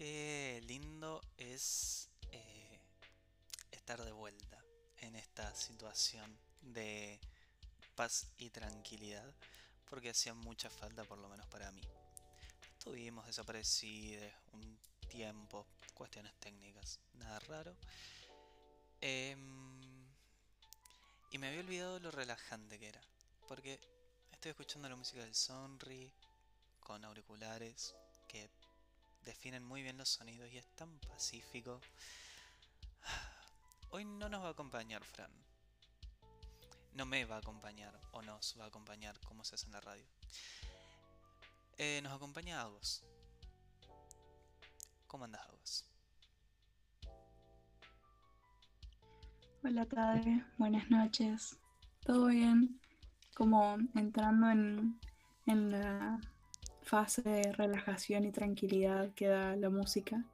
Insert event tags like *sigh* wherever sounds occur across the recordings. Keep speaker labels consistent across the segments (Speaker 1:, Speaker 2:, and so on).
Speaker 1: Qué lindo es eh, estar de vuelta en esta situación de paz y tranquilidad, porque hacía mucha falta, por lo menos para mí. Estuvimos desaparecidos un tiempo, cuestiones técnicas, nada raro. Em, y me había olvidado lo relajante que era, porque estoy escuchando la música del Sonri con auriculares que definen muy bien los sonidos y es tan pacífico. *sighs* Hoy no nos va a acompañar Fran. No me va a acompañar o nos va a acompañar como se hace en la radio. Eh, nos acompaña Agos. ¿Cómo andas Agos?
Speaker 2: Hola Tade, buenas noches. ¿Todo bien? Como entrando en, en la fase de relajación y tranquilidad que da la música.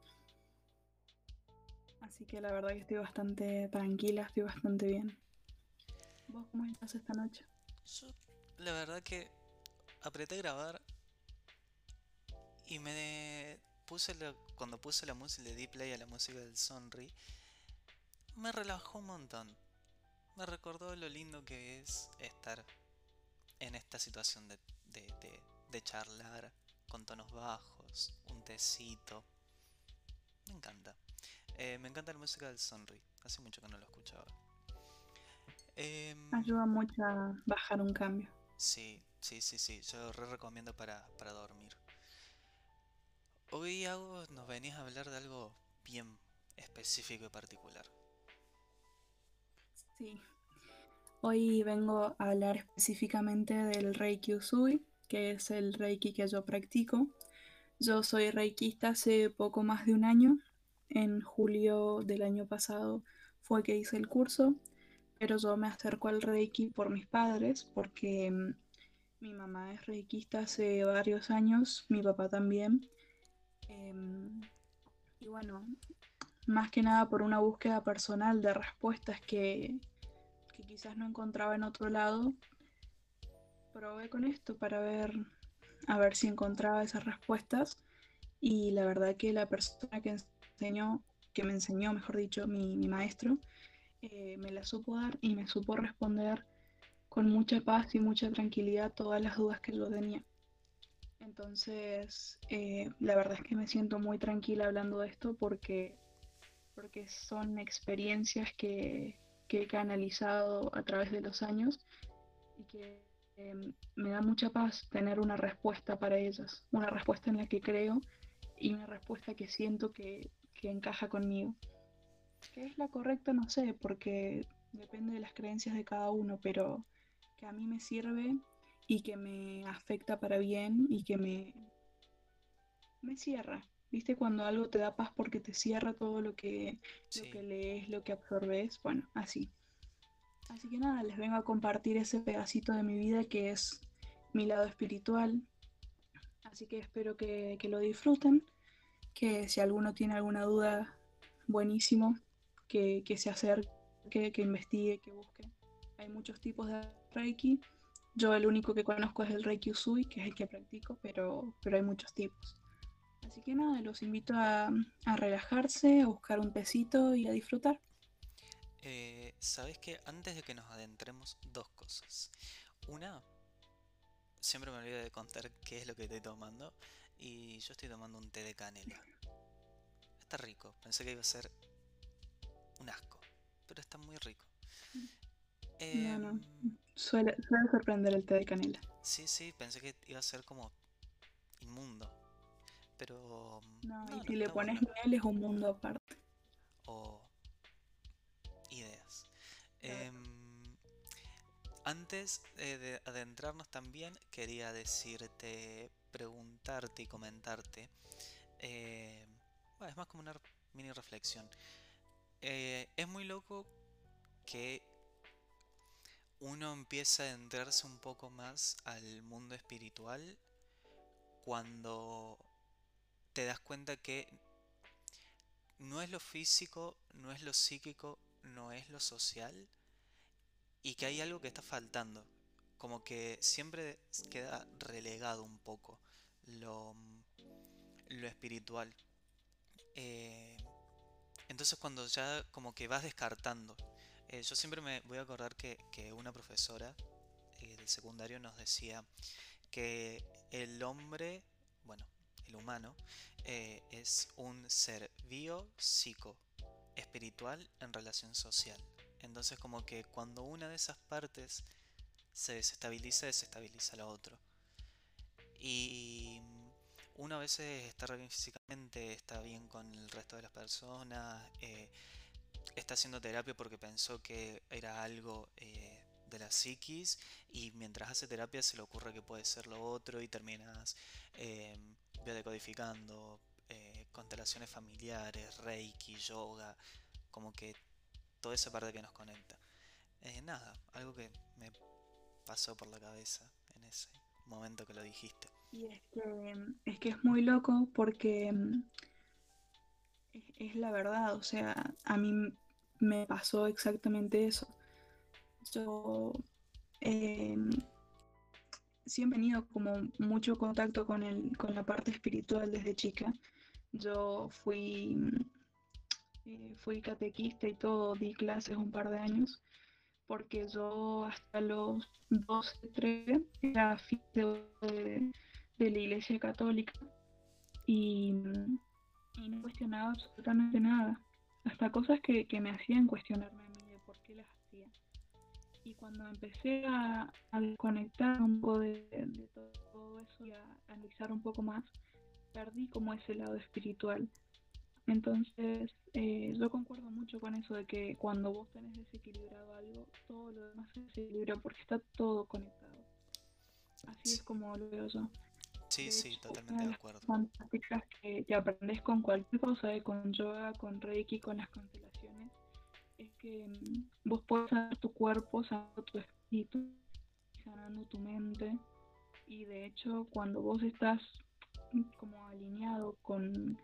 Speaker 2: Así que la verdad que estoy bastante tranquila, estoy bastante bien. ¿Vos cómo estás esta noche?
Speaker 1: Yo, la verdad que apreté grabar y me puse cuando puse la música, le di play a la música del Sonri, me relajó un montón. Me recordó lo lindo que es estar en esta situación de charlar con tonos bajos, un tecito. Me encanta. Eh, me encanta la música del Sonri. Hace mucho que no lo escuchaba.
Speaker 2: Em, Ayuda mucho a bajar un cambio.
Speaker 1: Sí, sí, sí, sí. Yo lo re recomiendo para, para dormir. Hoy hago, nos venís a hablar de algo bien específico y particular.
Speaker 2: Sí. Hoy vengo a hablar específicamente del Reiki Usui, que es el Reiki que yo practico. Yo soy reikista hace poco más de un año. En julio del año pasado fue que hice el curso, pero yo me acerco al Reiki por mis padres, porque mm, mi mamá es reikista hace varios años, mi papá también. Em, y bueno, más que nada por una búsqueda personal de respuestas que, que quizás no encontraba en otro lado, probé con esto para ver a ver si encontraba esas respuestas y la verdad que la persona que enseñó, que me enseñó, mejor dicho, mi, maestro, eh, me la supo dar y me supo responder con mucha paz y mucha tranquilidad todas las dudas que yo tenía. Entonces, eh, la verdad es que me siento muy tranquila hablando de esto porque, porque son experiencias que, que he canalizado a través de los años y que Em, me da mucha paz tener una respuesta para ellas, una respuesta en la que creo y una respuesta que siento que, encaja conmigo. ¿Qué es la correcta? No sé, porque depende de las creencias de cada uno, pero que a mí me sirve y que me afecta para bien y que me, me cierra. ¿Viste cuando algo te da paz porque te cierra todo lo que, lo que lees, lo que absorbes? Bueno, así. Así que nada, les vengo a compartir ese pedacito de mi vida que es mi lado espiritual. Así que espero que, lo disfruten, que si alguno tiene alguna duda, buenísimo, que, se acerque, que investigue, que busque. Hay muchos tipos de Reiki. Yo el único que conozco es el Reiki Usui, que es el que practico, pero, pero hay muchos tipos. Así que nada, los invito a, a relajarse, a buscar un tecito y a disfrutar.
Speaker 1: Eh, Sabes que antes de que nos adentremos, dos cosas. Una, siempre me olvido de contar qué es lo que estoy tomando. Y yo estoy tomando un té de canela. Está rico. Pensé que iba a ser un asco. Pero está muy rico.
Speaker 2: no, no. Em, suele, sorprender el té de canela.
Speaker 1: Sí, sí, pensé que iba a ser como inmundo. Pero.
Speaker 2: No, y si le pones miel es un mundo aparte.
Speaker 1: O Em, antes de adentrarnos también, quería decirte, preguntarte y comentarte. Eh, es más como una mini reflexión. Eh, es muy loco que uno empieza a adentrarse un poco más al mundo espiritual cuando te das cuenta que no es lo físico, no es lo psíquico, no es lo social y que hay algo que está faltando. Como que siempre queda relegado un poco lo, lo espiritual. Eh, entonces cuando ya como que vas descartando, eh, yo siempre me voy a acordar que, que una profesora eh, del secundario nos decía que el hombre, bueno, el humano, es un ser bio, psico, espiritual en relación social. Entonces como que cuando una de esas partes se desestabiliza, desestabiliza la otra. Y uno a veces está bien físicamente, está bien con el resto de las personas, eh, está haciendo terapia porque pensó que era algo eh, de la psiquis y mientras hace terapia se le ocurre que puede ser lo otro y terminas eh, biodecodificando, eh, constelaciones familiares, reiki, yoga, como que toda esa parte que nos conecta. Eh, nada, algo que me pasó por la cabeza en ese momento que lo dijiste.
Speaker 2: Y es que, es muy loco porque mm, es, la verdad, o sea, a mí me pasó exactamente eso. Yo em, siempre he tenido como mucho contacto con el, con la parte espiritual desde chica. Yo fui, eh, fui catequista y todo, di clases un par de años, porque yo hasta los 12, 13 era fiel de, la Iglesia Católica y, no cuestionaba absolutamente nada, hasta cosas que, que me hacían cuestionarme a mí de por qué las hacía. Y cuando empecé a, a desconectar un poco de todo eso y a analizar un poco más, perdí como ese lado espiritual. Entonces, eh, yo concuerdo mucho con eso de que cuando vos tenés desequilibrado algo, todo lo demás se desequilibra porque está todo conectado. Así
Speaker 1: Sí,
Speaker 2: es como lo veo yo.
Speaker 1: sí, sí, totalmente
Speaker 2: de
Speaker 1: acuerdo.
Speaker 2: fantásticas que, que aprendes con cualquier cosa, eh, con yoga, con reiki, con las constelaciones, es que mm, vos puedes sanar tu cuerpo, sanando tu espíritu, sanando tu mente. Y de hecho, cuando vos estás como alineado con,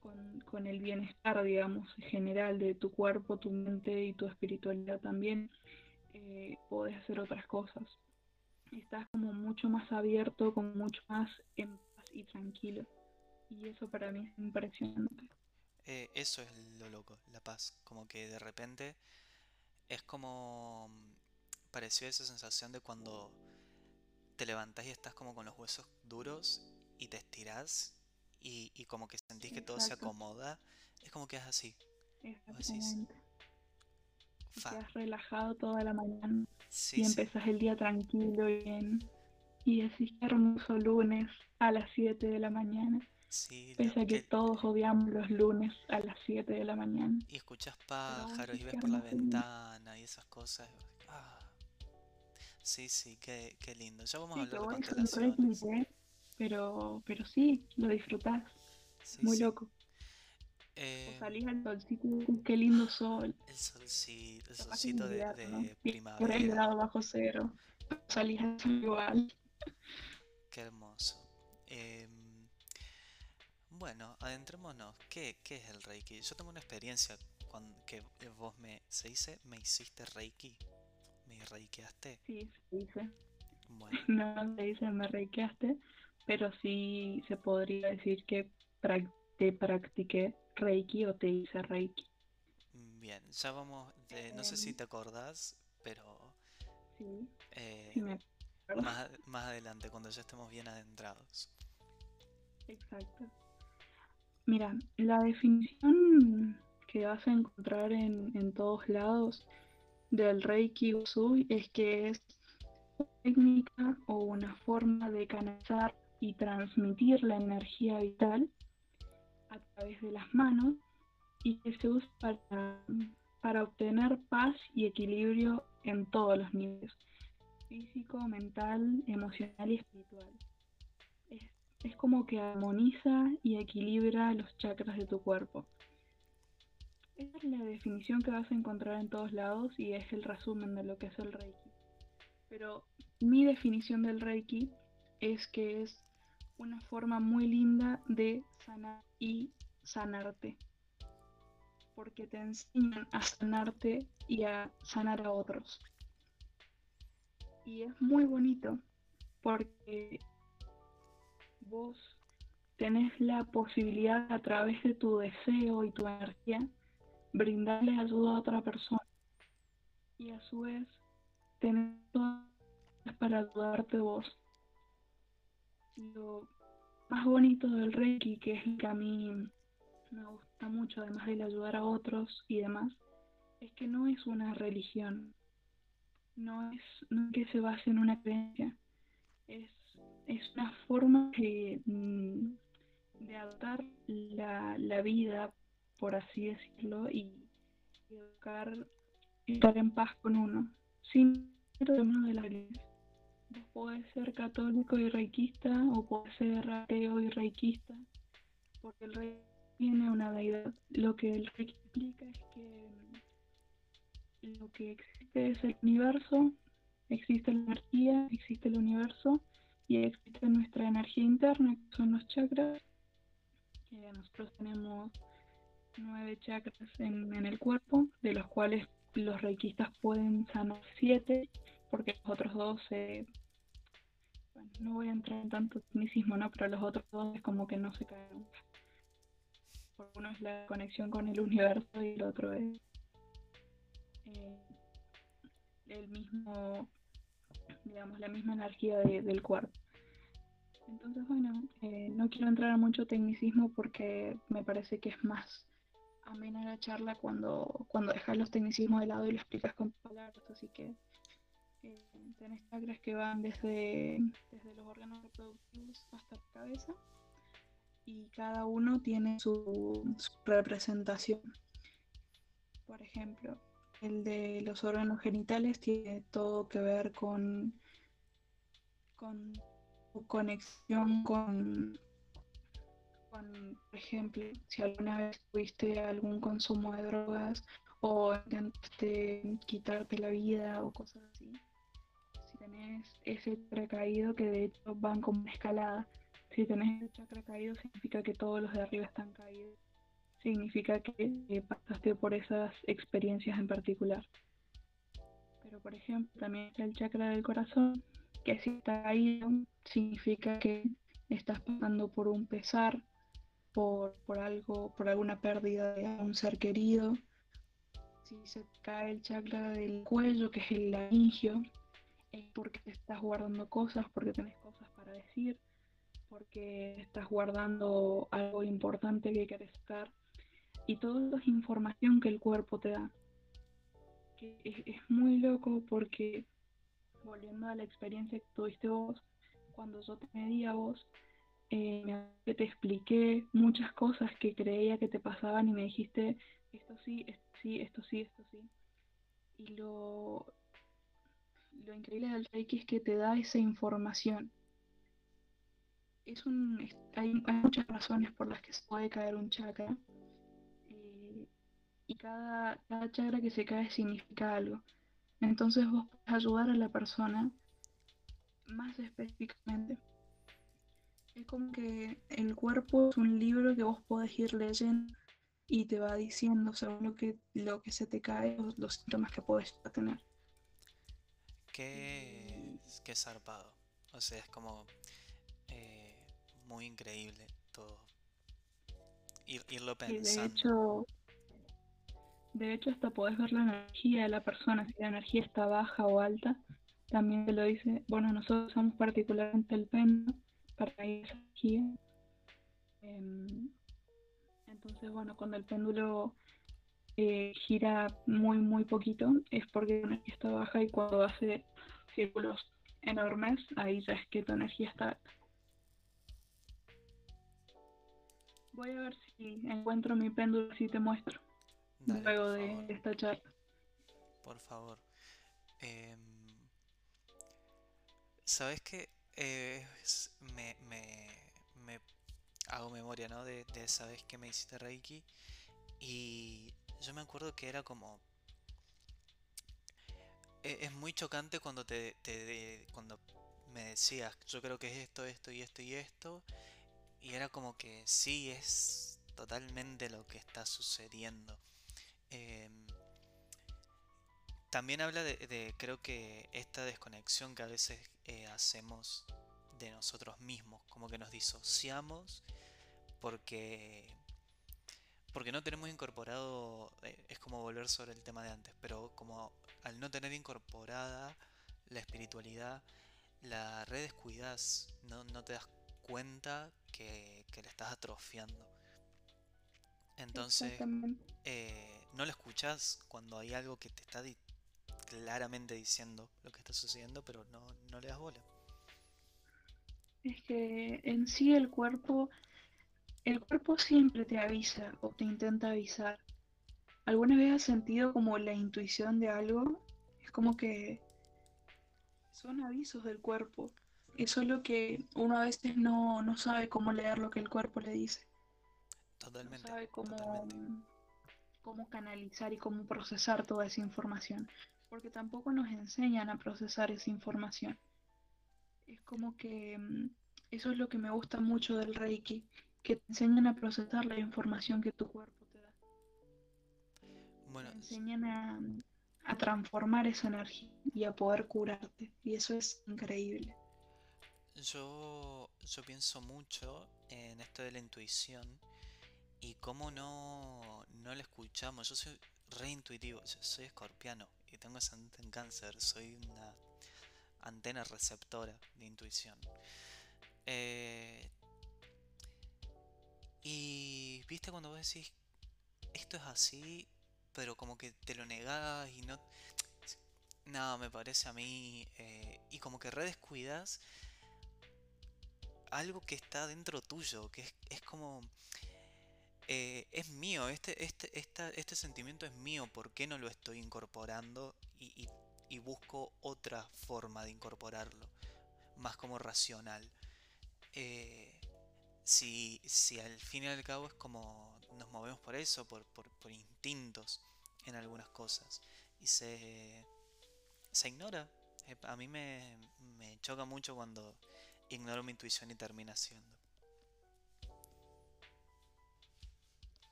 Speaker 2: con, con el bienestar, digamos, general de tu cuerpo, tu mente y tu espiritualidad también, eh, podés hacer otras cosas. Estás como mucho más abierto, como mucho más en paz y tranquilo. Y eso para mí es impresionante.
Speaker 1: Eh, eso es lo loco, la paz. Como que de repente es como mm, pareció esa sensación de cuando te levantás y estás como con los huesos duros y te estirás y, y como que sentís que todo se
Speaker 2: Exacto,
Speaker 1: acomoda. Es como que es así.
Speaker 2: Exactamente. Quedas relajado toda la mañana
Speaker 1: sí,
Speaker 2: y
Speaker 1: sí,
Speaker 2: empezás el día tranquilo y bien. Y decís qué hermoso lunes a las 7 de la mañana.
Speaker 1: sí,
Speaker 2: Pese a que
Speaker 1: que,
Speaker 2: todos odiamos los lunes a las 7 de la mañana.
Speaker 1: y
Speaker 2: vos
Speaker 1: pájaros y ves por la ventana y esas cosas. Ah, sí, sí, qué, qué lindo. Ya vamos a
Speaker 2: Sí, que
Speaker 1: hablar de constelaciones.
Speaker 2: Pero, pero sí, lo disfrutás.
Speaker 1: Sí,
Speaker 2: Muy
Speaker 1: sí.
Speaker 2: loco. O
Speaker 1: Em,
Speaker 2: salís al solcito qué lindo sol.
Speaker 1: el solcito, el solcito de,
Speaker 2: invierno,
Speaker 1: de
Speaker 2: 10
Speaker 1: primavera.
Speaker 2: grados bajo cero. Salís al sol igual.
Speaker 1: Qué hermoso. Em, bueno, adentrémonos. ¿Qué, qué es el Reiki? Yo tengo una experiencia con que vos me, se dice, me hiciste Reiki, me reikeaste.
Speaker 2: Sí, se dice.
Speaker 1: Bueno, *laughs*
Speaker 2: No se dice me reikiaste, pero sí se podría decir que te practiqué Reiki o te hice Reiki.
Speaker 1: bien, ya vamos, de- no sé si
Speaker 2: Em,
Speaker 1: te acordás, pero
Speaker 2: sí,
Speaker 1: eh,
Speaker 2: sí me acuerdo.
Speaker 1: más, más adelante, cuando ya estemos bien adentrados.
Speaker 2: Exacto. Mira, la definición que vas a encontrar en, en todos lados del Reiki Usui es que es una técnica o una forma de canalizar y transmitir la energía vital a través de las manos y que se usa para, para obtener paz y equilibrio en todos los niveles, físico, mental, emocional y espiritual. Es, es como que armoniza y equilibra los chakras de tu cuerpo. Esa es la definición que vas a encontrar en todos lados y es el resumen de lo que es el Reiki. Pero mi definición del Reiki es que es una forma muy linda de sanar y sanarte. Porque te enseñan a sanarte y a sanar a otros. Y es muy bonito porque vos tenés la posibilidad a través de tu deseo y tu energía brindarle ayuda a otra persona y a su vez tener para ayudarte vos. Lo más bonito del Reiki, que es el que a mí me gusta mucho, además de ayudar a otros y demás, es que no es una religión, no es, que se base en una creencia, es, una forma de, mm, de adaptar la, la vida, por así decirlo, y educar, estar en paz con uno, sin uno de la iglesia. Vos podés ser católico y reikista o podés ser ateo y reikista, porque el rey tiene una deidad. Lo que el reiki explica es que lo que existe es el universo, existe la energía, existe el universo y existe nuestra energía interna, que son los chakras. Que nosotros tenemos nueve chakras en, el cuerpo, de los cuales los reikistas pueden sanar siete, porque los otros dos bueno, no voy a entrar en tanto tecnicismo, ¿no? Pero los otros dos es como que no se caen Uno es la conexión con el universo y el otro es eh, el mismo, digamos, la misma energía del cuerpo. Entonces, bueno, eh, no quiero entrar a mucho tecnicismo porque me parece que es más amena la charla cuando, cuando dejas los tecnicismos de lado y lo explicas con palabras, así que eh, tenés chakras que van desde, desde los órganos reproductivos hasta la cabeza y cada uno tiene su, su representación. Por ejemplo, el de los órganos genitales tiene todo que ver con, con conexión con por ejemplo, si alguna vez tuviste algún consumo de drogas o intentaste quitarte la vida o cosas así, tenés ese chakra caído, que de hecho van como una escalada, si tenés ese chakra caído significa que todos los de arriba están caídos, significa que pasaste por esas experiencias en particular. Pero por ejemplo, también está el chakra del corazón, que si está caído, significa que estás pasando por un pesar, por, algo, por alguna pérdida de un ser querido. Si se cae el chakra del cuello, que es el laringio, porque estás guardando cosas, porque tenés cosas para decir, porque estás guardando algo importante que quieres estar. Y todo eso es información que el cuerpo te da. Que es, muy loco porque, volviendo a la experiencia que tuviste vos, cuando yo te medí a vos, eh, te expliqué muchas cosas que creía que te pasaban y me dijiste esto sí, esto sí, esto sí, esto sí. Y lo, lo increíble del Reiki es que te da esa información. Es un, hay, muchas razones por las que se puede caer un chakra. Eh, y cada, cada chakra que se cae significa algo. Entonces vos puedes ayudar a la persona más específicamente es como que el cuerpo es un libro que vos podés ir leyendo y te va diciendo según lo que, lo que se te cae, los, los síntomas que puedes tener.
Speaker 1: Qué, qué zarpado. O sea, es como eh, muy increíble todo. Ir, irlo pensando.
Speaker 2: de hecho, de hecho, hasta podés ver la energía de la persona, si la energía está baja o alta. También te lo dice, bueno, nosotros usamos particularmente el péndulo para esa energía. Em, entonces, bueno, cuando el péndulo eh, gira muy, muy poquito, es porque la energía está baja y cuando hace círculos enormes, ahí ya es que tu energía está alta. Voy a ver si encuentro mi péndulo y te muestro. luego de esta charla.
Speaker 1: Por favor. Em, ¿Sabes qué? Eh, me, me, hago memoria, ¿no? De, esa vez que me hiciste Reiki. Y yo me acuerdo que era como... E, es, muy chocante cuando te, cuando me decías, yo creo que es esto, esto y esto y esto. Y era como que sí, es totalmente lo que está sucediendo. Em, también habla de, creo que esta desconexión que a veces eh, hacemos de nosotros mismos, como que nos disociamos porque porque no tenemos incorporado, eh, es como volver sobre el tema de antes, pero como al no tener incorporada la espiritualidad, la red descuidas, no, no te das cuenta que, que la estás atrofiando. Entonces, eh, no lo escuchas cuando hay algo que te está claramente diciendo lo que está sucediendo, pero no, no le das bola.
Speaker 2: Es que en sí el cuerpo, el cuerpo siempre te avisa o te intenta avisar. ¿Alguna vez has sentido como la intuición de algo? Es como que son avisos del cuerpo. Eso es lo que uno a veces no, no sabe cómo leer lo que el cuerpo le dice.
Speaker 1: Totalmente.
Speaker 2: No sabe cómo, cómo canalizar y cómo procesar toda esa información. Porque tampoco nos enseñan a procesar esa información. Es como que mm, eso es lo que me gusta mucho del Reiki, que te enseñan a procesar la información que tu cuerpo te da.
Speaker 1: Bueno,
Speaker 2: te enseñan a, a transformar esa energía y a poder curarte. Y eso es increíble.
Speaker 1: Yo, yo pienso mucho en esto de la intuición y cómo no, no la escuchamos. Yo soy re intuitivo, yo soy escorpiano y tengo ascendente en cáncer, soy una antena receptora de intuición. Eh, y viste cuando vos decís, esto es así, pero como que te lo negás y no... No, me parece a mí... Eh, y como que redescuidas algo que está dentro tuyo, que es, como... Eh, es mío, este, este, este sentimiento es mío, ¿por qué no lo estoy incorporando y, y, busco otra forma de incorporarlo? Más como racional. Eh, si, si al fin y al cabo es como nos movemos por eso, por, por, por instintos en algunas cosas. Y se, se ignora. Eh, a mí me, me choca mucho cuando ignoro mi intuición y termina siendo.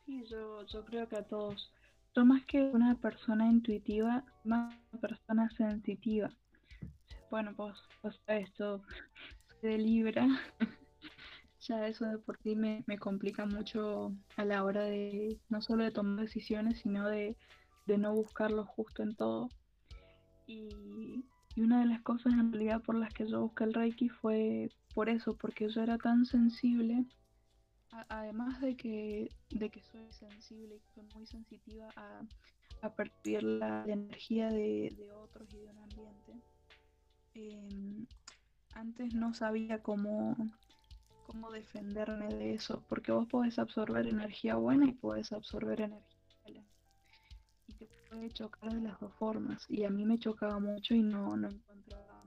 Speaker 2: Sí, yo, yo creo que a todos. Yo más que una persona intuitiva, más una persona sensitiva. Bueno, pues, pues esto, de Libra. *laughs* ya eso de por sí me, me complica mucho a la hora de no solo de tomar decisiones, sino de de no buscarlo justo en todo. Y, una de las cosas en realidad por las que yo busqué el Reiki fue por eso, porque yo era tan sensible, además de que, de que soy sensible y soy muy sensitiva a, a percibir la, energía de, otros y de un ambiente. Em, antes no sabía cómo, cómo defenderme de eso, porque vos podés absorber energía buena y podés absorber energía puede chocar de las dos formas y a mí me chocaba mucho y no, no encontraba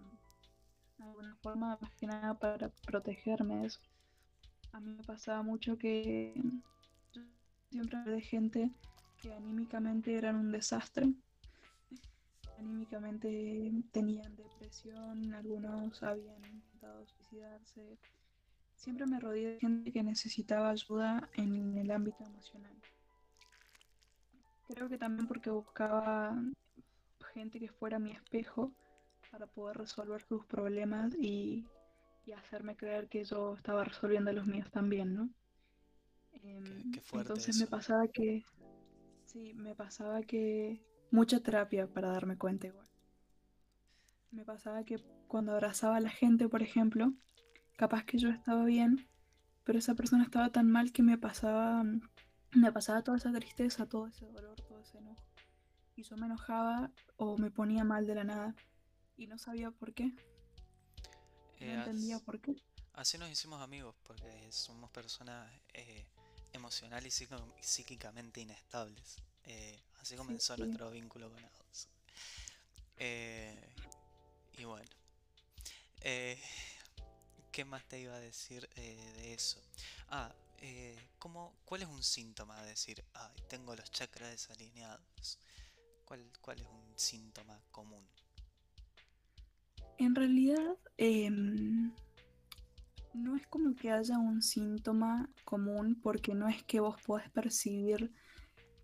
Speaker 2: alguna forma más que nada para protegerme de eso. A mí me pasaba mucho que yo siempre de gente que anímicamente eran un desastre. Anímicamente tenían depresión, algunos habían intentado suicidarse. Siempre me rodeé de gente que necesitaba ayuda en el ámbito emocional. Creo que también porque buscaba gente que fuera mi espejo para poder resolver sus problemas y, hacerme creer que yo estaba resolviendo los míos también, ¿no? Em, entonces me pasaba que, sí, me pasaba que mucha terapia para darme cuenta igual. Me pasaba que cuando abrazaba a la gente, por ejemplo, capaz que yo estaba bien, pero esa persona estaba tan mal que me pasaba me pasaba toda esa tristeza, todo ese dolor, todo ese enojo. Y yo me enojaba o me ponía mal de la nada. Y no sabía por qué. No eh, entendía por qué.
Speaker 1: Así nos hicimos amigos, porque somos personas eh, emocional y psíquicamente inestables. Eh, así comenzó nuestro vínculo con Ados. Eh, y bueno. ¿Qué más te iba a decir de eso? Ah, eh, ¿cuál es un síntoma de decir, ay, tengo los chakras desalineados? ¿Cuál, cuál es un síntoma común?
Speaker 2: En realidad, em, no es como que haya un síntoma común porque no es que vos podés percibir...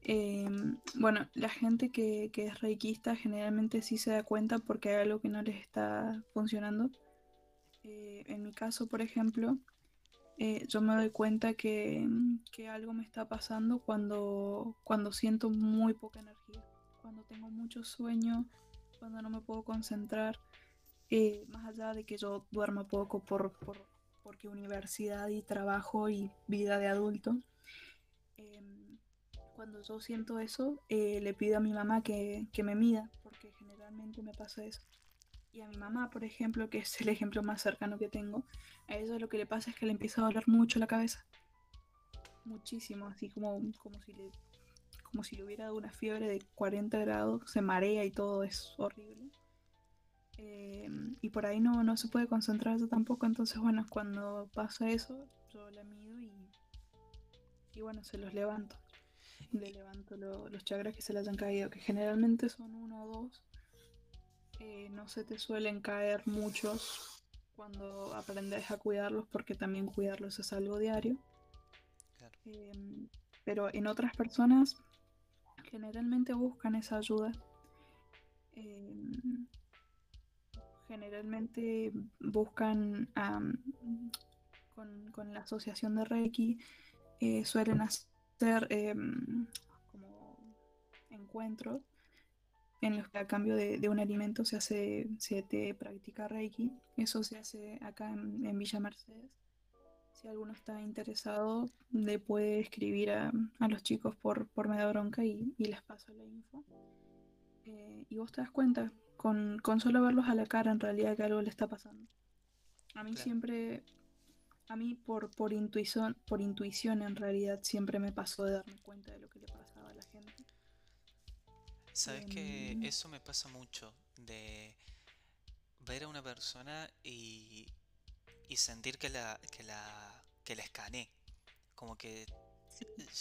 Speaker 2: Em, bueno, la gente que, que, es reikista generalmente sí se da cuenta porque hay algo que no les está funcionando. Eh, en mi caso, por ejemplo, eh, yo me doy cuenta que, algo me está pasando cuando, siento muy poca energía, cuando tengo mucho sueño, cuando no me puedo concentrar, eh, más allá de que yo duerma poco por, por, porque universidad y trabajo y vida de adulto. Em, cuando yo siento eso, eh, le pido a mi mamá que me mida, porque generalmente me pasa eso. Y a mi mamá, por ejemplo, que es el ejemplo más cercano que tengo, a ella lo que le pasa es que le empieza a doler mucho la cabeza. Muchísimo, así como, como, si, le, como si le hubiera dado una fiebre de 40 grados, se marea y todo, es horrible. Em, y por ahí no, no se puede concentrar tampoco, entonces bueno, cuando pasa eso, yo la mido y, y bueno, se los levanto. Le levanto los chakras que se le hayan caído, que generalmente son uno o dos eh, no se te suelen caer muchos cuando aprendes a cuidarlos, porque también cuidarlos es algo diario. Em, pero en otras personas generalmente buscan esa ayuda. Em, generalmente buscan con, con, la asociación de Reiki, eh, suelen hacer em, como encuentros en los que a cambio de, un alimento se hace, se te practica Reiki. Eso se hace acá en, Villa Mercedes. Si alguno está interesado, le puede escribir a, los chicos por, por medio bronca y, les paso la info. Eh, y vos te das cuenta, con, solo verlos a la cara, en realidad que algo le está pasando. A mí siempre, a mí por, por, intuición, por intuición en realidad siempre me pasó de darme cuenta de lo que le pasaba a la gente.
Speaker 1: Sabes que em. eso me pasa mucho, de ver a una persona y, y sentir que la, que la, que la escaneé. Como que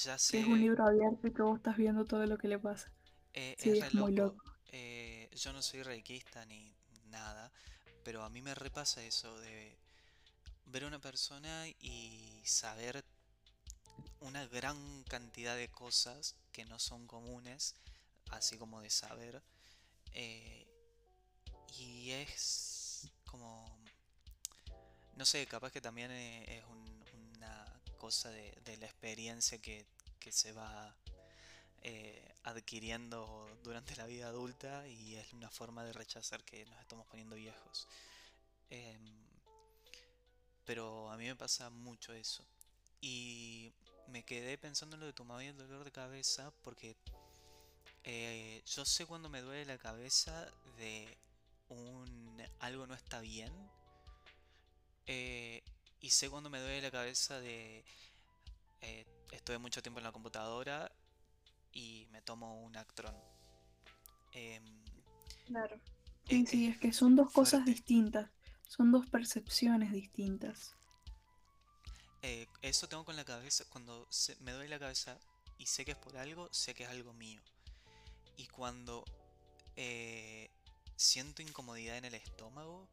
Speaker 1: ya sé.
Speaker 2: Es un libro abierto y que vos estás viendo todo lo que le pasa.
Speaker 1: Eh, es, muy loco. Eh, yo no soy reikista ni nada, pero a mí me repasa eso de ver a una persona y saber una gran cantidad de cosas que no son comunes así como de saber. Eh, y es como, no sé, capaz que también e, es una cosa de, la experiencia que, se va eh, adquiriendo durante la vida adulta y es una forma de rechazar que nos estamos poniendo viejos. Em, pero a mí me pasa mucho eso. Y me quedé pensando en lo de tu mamá y el dolor de cabeza porque eh, yo sé cuando me duele la cabeza de un algo no está bien. Eh, y sé cuando me duele la cabeza de eh, estoy mucho tiempo en la computadora y me tomo un Actron.
Speaker 2: Em, claro. Sí, sí, es que son dos cosas distintas. Son dos percepciones distintas.
Speaker 1: eso tengo con la cabeza. Cuando me duele la cabeza y sé que es por algo, sé que es algo mío. Y cuando eh, siento incomodidad en el estómago,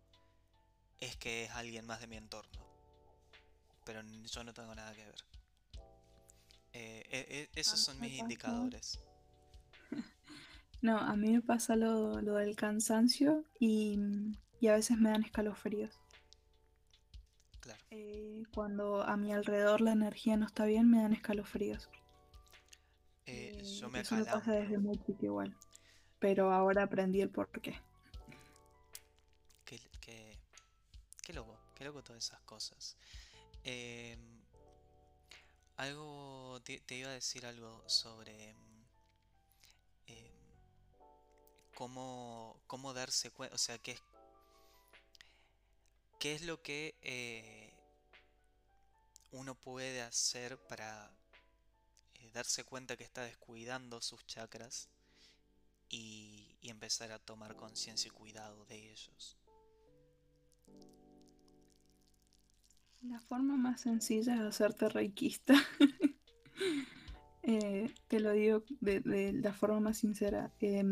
Speaker 1: es que es alguien más de mi entorno. Pero yo no tengo nada que ver. Eh, e, e, esos son mis indicadores. *laughs*
Speaker 2: No, a mí me pasa lo, del cansancio y, a veces me dan escalofríos. Claro. Eh, cuando a mi alrededor la energía no está bien, me dan escalofríos.
Speaker 1: Eh, yo me
Speaker 2: Eso me pasa desde muy chico igual. Pero ahora aprendí el porqué.
Speaker 1: Qué, qué, qué loco, qué loco todas esas cosas. Em, algo, te, iba a decir algo sobre em, cómo, cómo darse cuenta, o sea, qué es, qué es lo que eh, uno puede hacer para darse cuenta que está descuidando sus chakras y, empezar a tomar conciencia y cuidado de ellos.
Speaker 2: La forma más sencilla es hacerte reikista. *laughs* Eh, te lo digo de, la forma más sincera. Eh,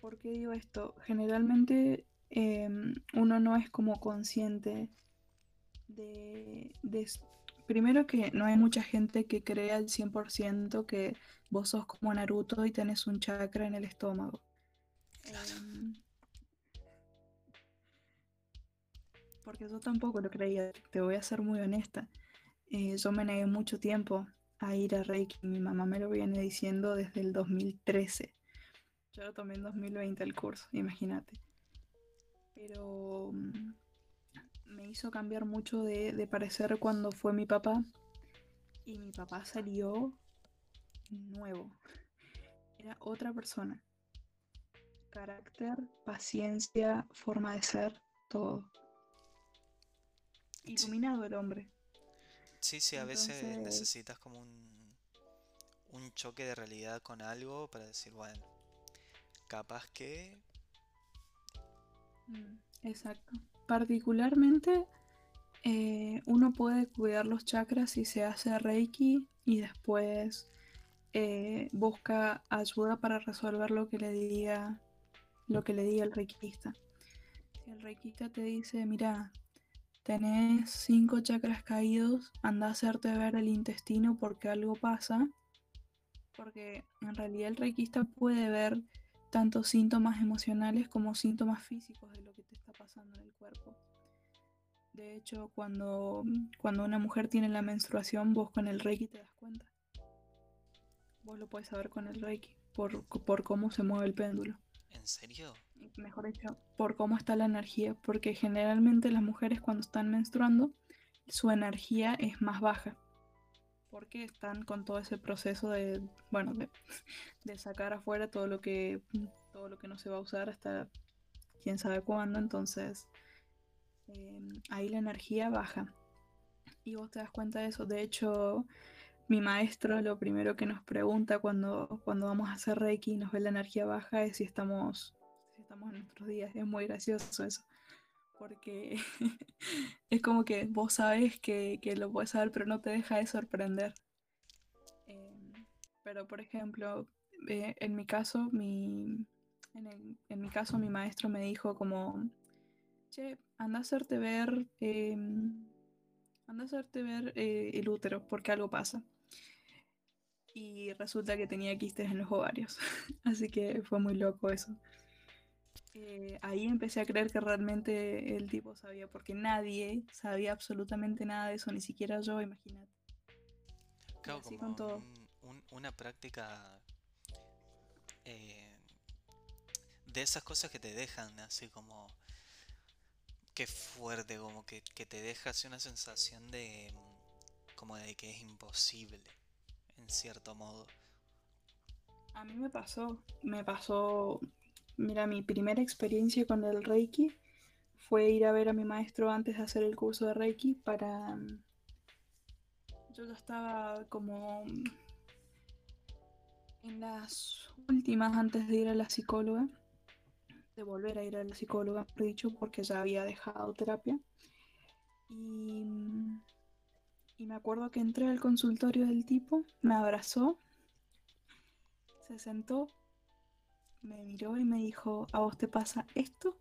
Speaker 2: ¿Por qué digo esto? Generalmente em, uno no es como consciente de, de, primero que no hay mucha gente que crea al 100% que vos sos como Naruto y tenés un chakra en el estómago. Em, porque yo tampoco lo creía, te voy a ser muy honesta. Eh, yo me negué mucho tiempo a ir a Reiki. Mi mamá me lo viene diciendo desde el 2013. Yo lo tomé en 2020 el curso, imagínate. Pero mm, me hizo cambiar mucho de, de parecer cuando fue mi papá. Y mi papá salió nuevo. Era otra persona. Carácter, paciencia, forma de ser, todo. Iluminado el hombre.
Speaker 1: Sí, sí, a veces necesitas como un, un choque de realidad con algo para decir, bueno, capaz que...
Speaker 2: Mm, Exacto. Particularmente, eh, uno puede cuidar los chakras si se hace Reiki y después eh, busca ayuda para resolver lo que le diga, lo que le diga el reikista. Si el reikista te dice, mira, tenés cinco chakras caídos, anda a hacerte ver el intestino porque algo pasa. Porque en realidad el reikista puede ver tanto síntomas emocionales como síntomas físicos de lo que te está pasando en el cuerpo. De hecho, cuando, cuando una mujer tiene la menstruación, vos con el reiki te das cuenta. Vos lo puedes saber con el reiki, por, por cómo se mueve el péndulo.
Speaker 1: ¿En serio?
Speaker 2: Mejor dicho, por cómo está la energía. Porque generalmente las mujeres cuando están menstruando, su energía es más baja. Porque están con todo ese proceso de, bueno, *laughs* de, sacar afuera todo lo que todo lo que no se va a usar hasta quién sabe cuándo. Entonces, eh, ahí la energía baja. Y vos te das cuenta de eso. De hecho, mi maestro lo primero que nos pregunta cuando, cuando vamos a hacer Reiki y nos ve la energía baja es si estamos, si estamos en nuestros días. Es muy gracioso eso. Porque *laughs* es como que vos sabes que, que lo puedes saber, pero no te deja de sorprender. Em, pero por ejemplo, eh, en mi caso, mi, en, el- mi caso, mi maestro me dijo como, che, anda a hacerte ver, em, anda a hacerte ver eh, el útero, porque algo pasa. Y resulta que tenía quistes en los ovarios. *laughs* Así que fue muy loco eso. Eh, ahí empecé a creer que realmente el tipo sabía, porque nadie sabía absolutamente nada de eso, ni siquiera yo, imagínate.
Speaker 1: Claro,
Speaker 2: así
Speaker 1: como
Speaker 2: con todo.
Speaker 1: un- un- una práctica eh, de esas cosas que te dejan así como... Qué fuerte, como que, que te deja así una sensación de... como de que es imposible, en cierto modo.
Speaker 2: A mí me pasó, me pasó, mira, mi primera experiencia con el Reiki fue ir a ver a mi maestro antes de hacer el curso de Reiki para... mm, Yo ya estaba como mm, en las últimas antes de ir a la psicóloga, de volver a ir a la psicóloga, mejor dicho, porque ya había dejado terapia. Y, mm, y me acuerdo que entré al consultorio del tipo, me abrazó se sentó, me miró y me dijo, a vos te pasa esto,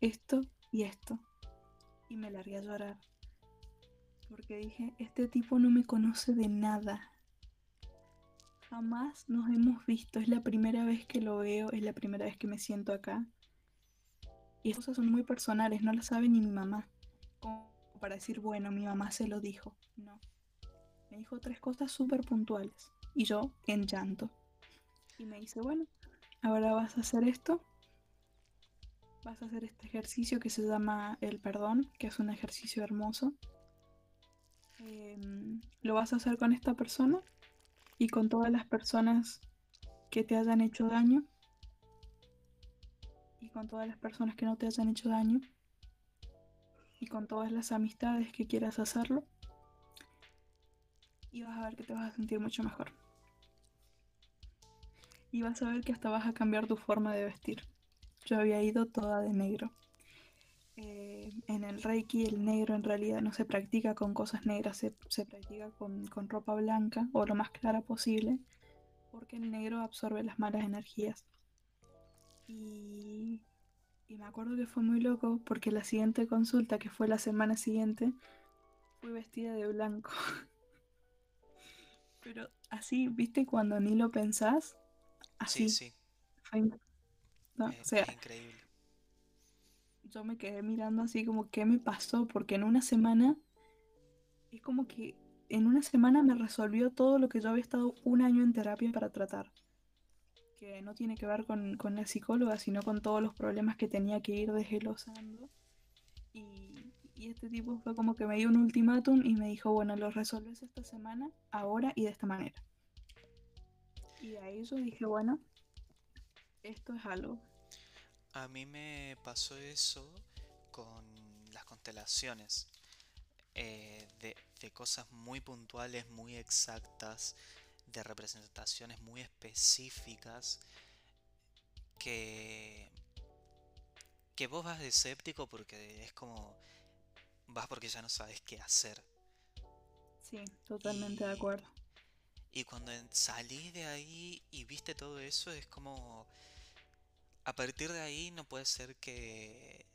Speaker 2: esto y esto. Y me largué a llorar. Porque dije, este tipo no me conoce de nada. Jamás nos hemos visto. Es la primera vez que lo veo, es la primera vez que me siento acá. Y esas cosas son muy personales, no las sabe ni mi mamá. Como para decir, bueno, mi mamá se lo dijo. No. Me dijo tres cosas súper puntuales. Y yo en llanto. Y me dice, bueno, ahora vas a hacer esto. Vas a hacer este ejercicio que se llama el perdón, que es un ejercicio hermoso. Em, lo vas a hacer con esta persona y con todas las personas que te hayan hecho daño. Y con todas las personas que no te hayan hecho daño. Y con todas las amistades que quieras hacerlo. Y vas a ver que te vas a sentir mucho mejor y vas a ver que hasta vas a cambiar tu forma de vestir. Yo había ido toda de negro. Eh, en el Reiki el negro en realidad no se practica con cosas negras, se, se practica con, con ropa blanca o lo más clara posible, porque el negro absorbe las malas energías. Y, y me acuerdo que fue muy loco porque la siguiente consulta, que fue la semana siguiente, fui vestida de blanco. *laughs* Pero así, ¿viste? Cuando ni lo pensás, así.
Speaker 1: Sí,
Speaker 2: no,
Speaker 1: es,
Speaker 2: o sea,
Speaker 1: es increíble.
Speaker 2: yo me quedé mirando así como, ¿qué me pasó? Porque en una semana, es como que en una semana me resolvió todo lo que yo había estado un año en terapia para tratar. Que no tiene que ver con, con la psicóloga, sino con todos los problemas que tenía que ir desglosando. Y, y este tipo fue como que me dio un ultimátum y me dijo, bueno, lo resolves esta semana, ahora y de esta manera. Y de ahí yo dije, bueno, esto es algo.
Speaker 1: A mí me pasó eso con las constelaciones. eh, de, de cosas muy puntuales, muy exactas, de representaciones muy específicas, que, que vos vas de escéptico porque es como, vas porque ya no sabes qué hacer.
Speaker 2: Sí, totalmente de acuerdo.
Speaker 1: Y cuando salís de ahí y viste todo eso, es como, a partir de ahí no puede ser que,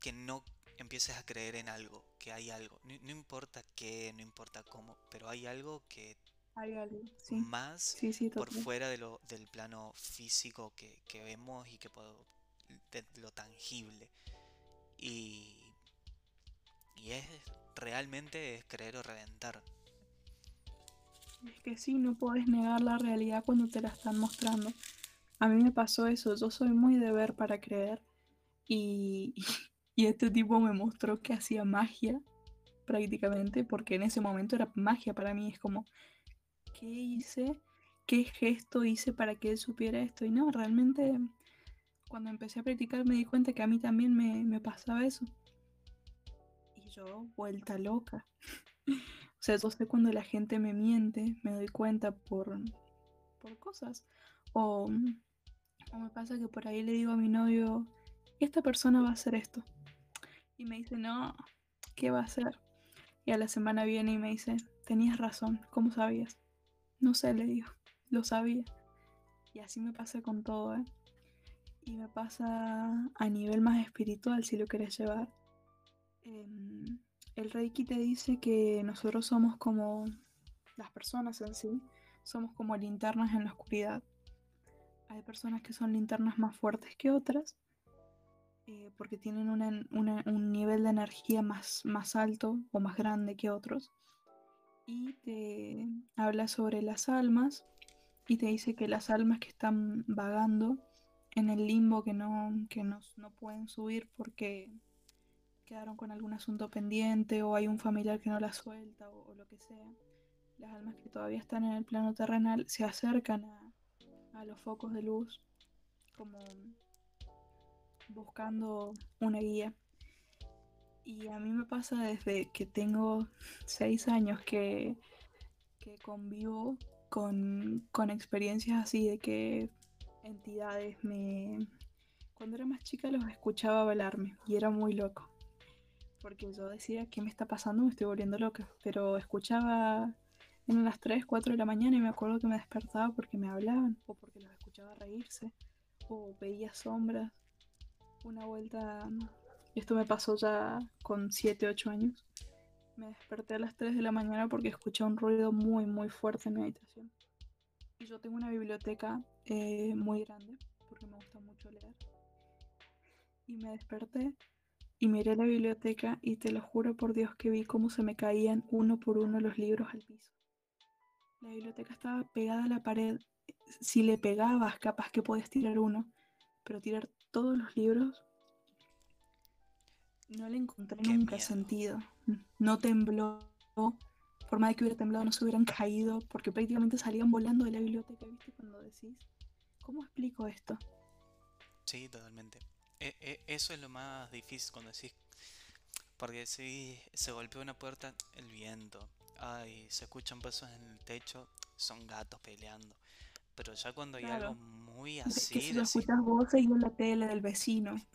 Speaker 1: que no empieces a creer en algo, que hay algo. No, no importa qué, no importa cómo, pero hay algo que
Speaker 2: Hay algo, sí,
Speaker 1: más
Speaker 2: sí, sí,
Speaker 1: por fuera de lo, del plano físico que, que vemos y que puedo, de lo tangible. Y, y es realmente es creer o reventar.
Speaker 2: Es que sí, no puedes negar la realidad cuando te la están mostrando. A mí me pasó eso, yo soy muy de ver para creer y, *laughs* y este tipo me mostró que hacía magia prácticamente, porque en ese momento era magia para mí, es como, ¿qué hice? ¿Qué gesto hice para que él supiera esto? Y no, realmente cuando empecé a practicar me di cuenta que a mí también me, me pasaba eso. Y yo, vuelta loca. *laughs* O sea, yo sé cuando la gente me miente, me doy cuenta por, por cosas. O, o me pasa que por ahí le digo a mi novio, esta persona va a hacer esto. Y me dice, no, ¿qué va a hacer? Y a la semana viene y me dice, tenías razón, ¿cómo sabías? No sé, le digo, lo sabía. Y así me pasa con todo, ¿eh? Y me pasa a nivel más espiritual, si lo querés llevar. Em, el Reiki te dice que nosotros somos como las personas en sí, somos como linternas en la oscuridad. Hay personas que son linternas más fuertes que otras, eh, porque tienen una- un nivel de energía más, más alto o más grande que otros. Y te habla sobre las almas y te dice que las almas que están vagando en el limbo que no, que no, no pueden subir porque quedaron con algún asunto pendiente o hay un familiar que no la suelta o, o lo que sea. Las almas que todavía están en el plano terrenal se acercan a, a los focos de luz como buscando una guía. Y a mí me pasa desde que tengo seis años que, que convivo con, con experiencias así de que entidades me... Cuando era más chica los escuchaba hablarme y era muy loco. Porque yo decía, ¿qué me está pasando? Me estoy volviendo loca. Pero escuchaba, eran las 3, 4 de la mañana y me acuerdo que me despertaba porque me hablaban o porque los escuchaba reírse o veía sombras. Una vuelta, esto me pasó ya con 7, 8 años. Me desperté a las 3 de la mañana porque escuché un ruido muy, muy fuerte en mi habitación. Y yo tengo una biblioteca eh, muy grande porque me gusta mucho leer. Y me desperté y miré la biblioteca y te lo juro por Dios que vi cómo se me caían uno por uno los libros al piso. La biblioteca estaba pegada a la pared. Si le pegabas, capaz que podías tirar uno, pero tirar todos los libros no le encontré
Speaker 1: Qué
Speaker 2: nunca
Speaker 1: miedo.
Speaker 2: sentido. No tembló. Por más de que hubiera temblado, no se hubieran caído, porque prácticamente salían volando de la biblioteca, ¿viste? Cuando decís, ¿cómo explico esto?
Speaker 1: Sí, totalmente. E- e- eso es lo más difícil cuando decís, porque si se golpea una puerta, el viento, ay, se escuchan pasos en el techo, son gatos peleando. Pero ya cuando hay algo
Speaker 2: Claro.
Speaker 1: muy
Speaker 2: De- que
Speaker 1: así,
Speaker 2: si lo escuchas voces y en la tele del vecino.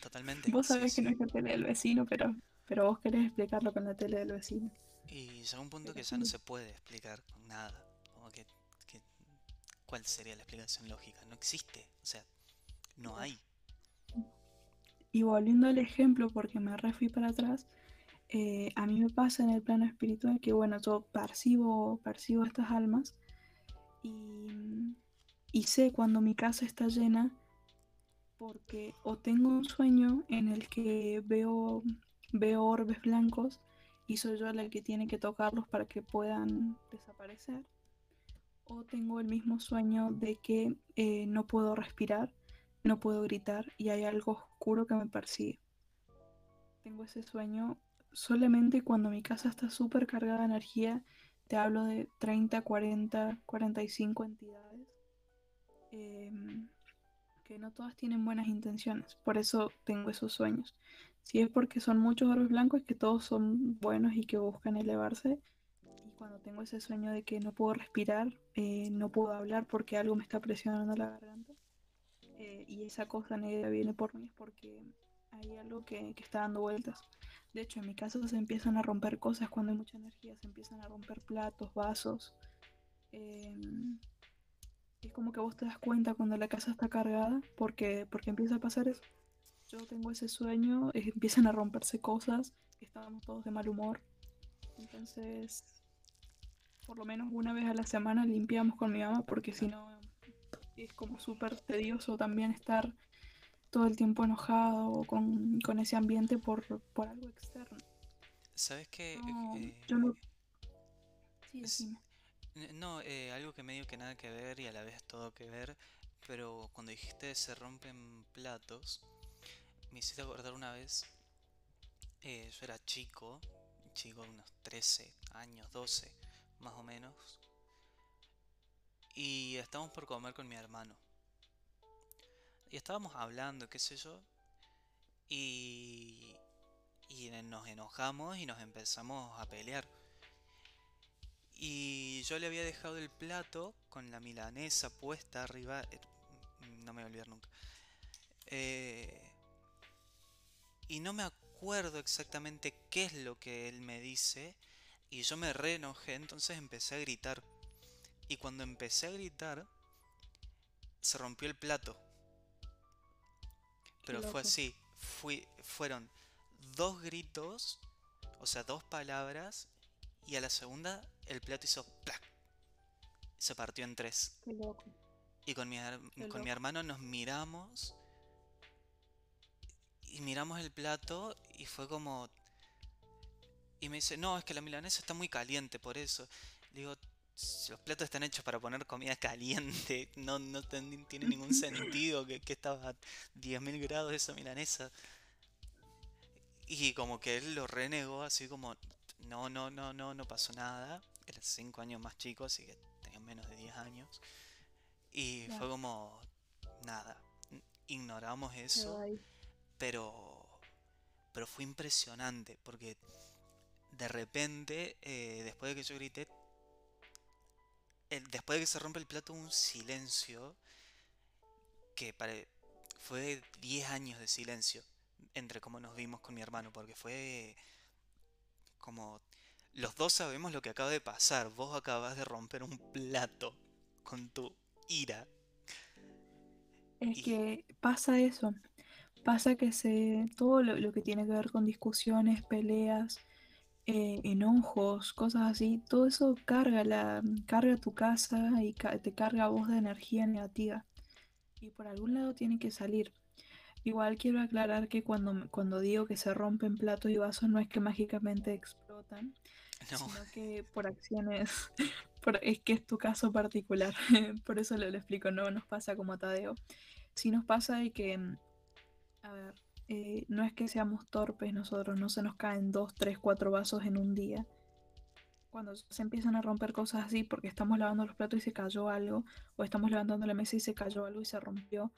Speaker 1: totalmente,
Speaker 2: Vos
Speaker 1: sí,
Speaker 2: sabés que no
Speaker 1: sí.
Speaker 2: es la tele del vecino, pero, pero vos querés explicarlo con la tele del vecino.
Speaker 1: Y llega un punto que ya no
Speaker 2: sí.
Speaker 1: se puede explicar con nada. Como que, que- ¿cuál sería la explicación lógica? No existe, o sea, no
Speaker 2: Claro.
Speaker 1: hay.
Speaker 2: Y volviendo al ejemplo, porque me refui para atrás, eh, a mí me pasa en el plano espiritual que, bueno, yo percibo, percibo estas almas y, y sé cuando mi casa está llena porque o tengo un sueño en el que veo, veo orbes blancos y soy yo la que tiene que tocarlos para que puedan desaparecer, o tengo el mismo sueño de que eh, no puedo respirar, no puedo gritar y hay algo oscuro que me persigue. Tengo ese sueño solamente cuando mi casa está súper cargada de energía, te hablo de 30, 40, 45 entidades. Em, que no todas tienen buenas intenciones, por eso tengo esos sueños. Si es porque son muchos orbes blancos, es que todos son buenos y que buscan elevarse. Y cuando tengo ese sueño de que no puedo respirar, eh, no puedo hablar porque algo me está presionando la garganta, eh, y esa cosa negra viene por mí, es porque hay algo que, que está dando vueltas. De hecho, en mi casa se empiezan a romper cosas cuando hay mucha energía, se empiezan a romper platos, vasos. Em, es como que vos te das cuenta cuando la casa está cargada porque, porque empieza a pasar eso. Yo tengo ese sueño, eh, empiezan a romperse cosas, estábamos todos de mal humor. Entonces, por lo menos una vez a la semana limpiamos con mi mamá porque si no es como súper tedioso también estar todo el tiempo enojado con, con ese ambiente por, por algo externo.
Speaker 1: ¿Sabes qué?
Speaker 2: No,
Speaker 1: Eh,
Speaker 2: yo no... Sí,
Speaker 1: es-
Speaker 2: decime.
Speaker 1: N- No, eh, algo que medio que nada que ver y a la vez todo que ver, pero cuando dijiste se rompen platos, me hiciste acordar una vez, eh, yo era chico, chico de unos 13 años, 12 más o menos, y estábamos por comer con mi hermano. Y estábamos hablando, qué sé yo, y, nos enojamos y nos empezamos a pelear. Y yo le había dejado el plato con la milanesa puesta arriba. eh, No me voy a olvidar nunca. Eh, y no me acuerdo exactamente qué es lo que él me dice. Y yo me re enojé, entonces empecé a gritar. Y cuando empecé a gritar, se rompió el plato. Pero fue así. Fui, fueron dos gritos, o sea, dos palabras, y a la segunda el plato hizo ¡plac! Se partió en tres.
Speaker 2: Qué loco.
Speaker 1: Y con mi,
Speaker 2: Qué
Speaker 1: con mi hermano nos miramos y miramos el plato y fue como... Y me dice, no, es que la milanesa está muy caliente, por eso. Le digo, "Si los platos están hechos para poner comida caliente, *laughs* no, no ten- tiene ningún *laughs* sentido que, que estaba a 10.000 grados esa milanesa. Y como que él lo renegó, así como, no, no, no, no, no pasó nada. Era 5 años más chico, así que tenía menos de 10 años. Y fue
Speaker 2: Claro.
Speaker 1: como, nada, ignoramos eso, pero, pero fue impresionante, porque de repente, eh, después de que yo grité, después de que se rompe el plato, un silencio que pare- fue 10 años de silencio entre cómo nos vimos con mi hermano, porque fue como los dos sabemos lo que acaba de pasar. Vos acabas de romper un plato con tu ira.
Speaker 2: Es
Speaker 1: Y
Speaker 2: que pasa eso. Pasa que se todo lo, lo que tiene que ver con discusiones, peleas, eh, enojos, cosas así, todo eso carga la, carga tu casa y ca- te carga a vos de energía negativa. Y por algún lado tiene que salir. Igual quiero aclarar que cuando, cuando digo que se rompen platos y vasos no es que mágicamente explotan, *laughs*
Speaker 1: no,
Speaker 2: sino que por acciones, *laughs* por- es que es tu caso particular. *laughs* Por eso lo, lo explico, no nos pasa como a Tadeo. Sí nos pasa de que, mm, a ver, eh, no es que seamos torpes nosotros, no se nos caen dos, tres, cuatro vasos en un día. Cuando se empiezan a romper cosas así porque estamos lavando los platos y se cayó algo, o estamos levantando la mesa y se cayó algo y se rompió,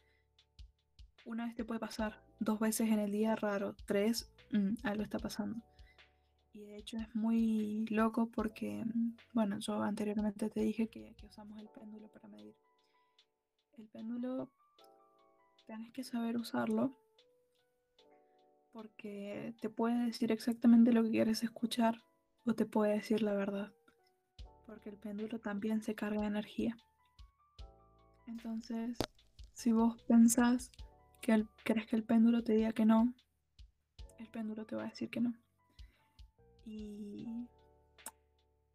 Speaker 2: una vez te puede pasar, dos veces en el día, raro, tres, mm, algo está pasando. Y de hecho es muy loco porque, mm, bueno, yo anteriormente te dije que, que usamos el péndulo para medir. El péndulo, tenés que saber usarlo porque te puede decir exactamente lo que quieres escuchar o te puede decir la verdad. Porque el péndulo también se carga de energía. Entonces, si vos pensás que el, querés que el péndulo te diga que no, el péndulo te va a decir que no. Y